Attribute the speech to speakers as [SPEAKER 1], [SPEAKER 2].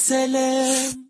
[SPEAKER 1] selam.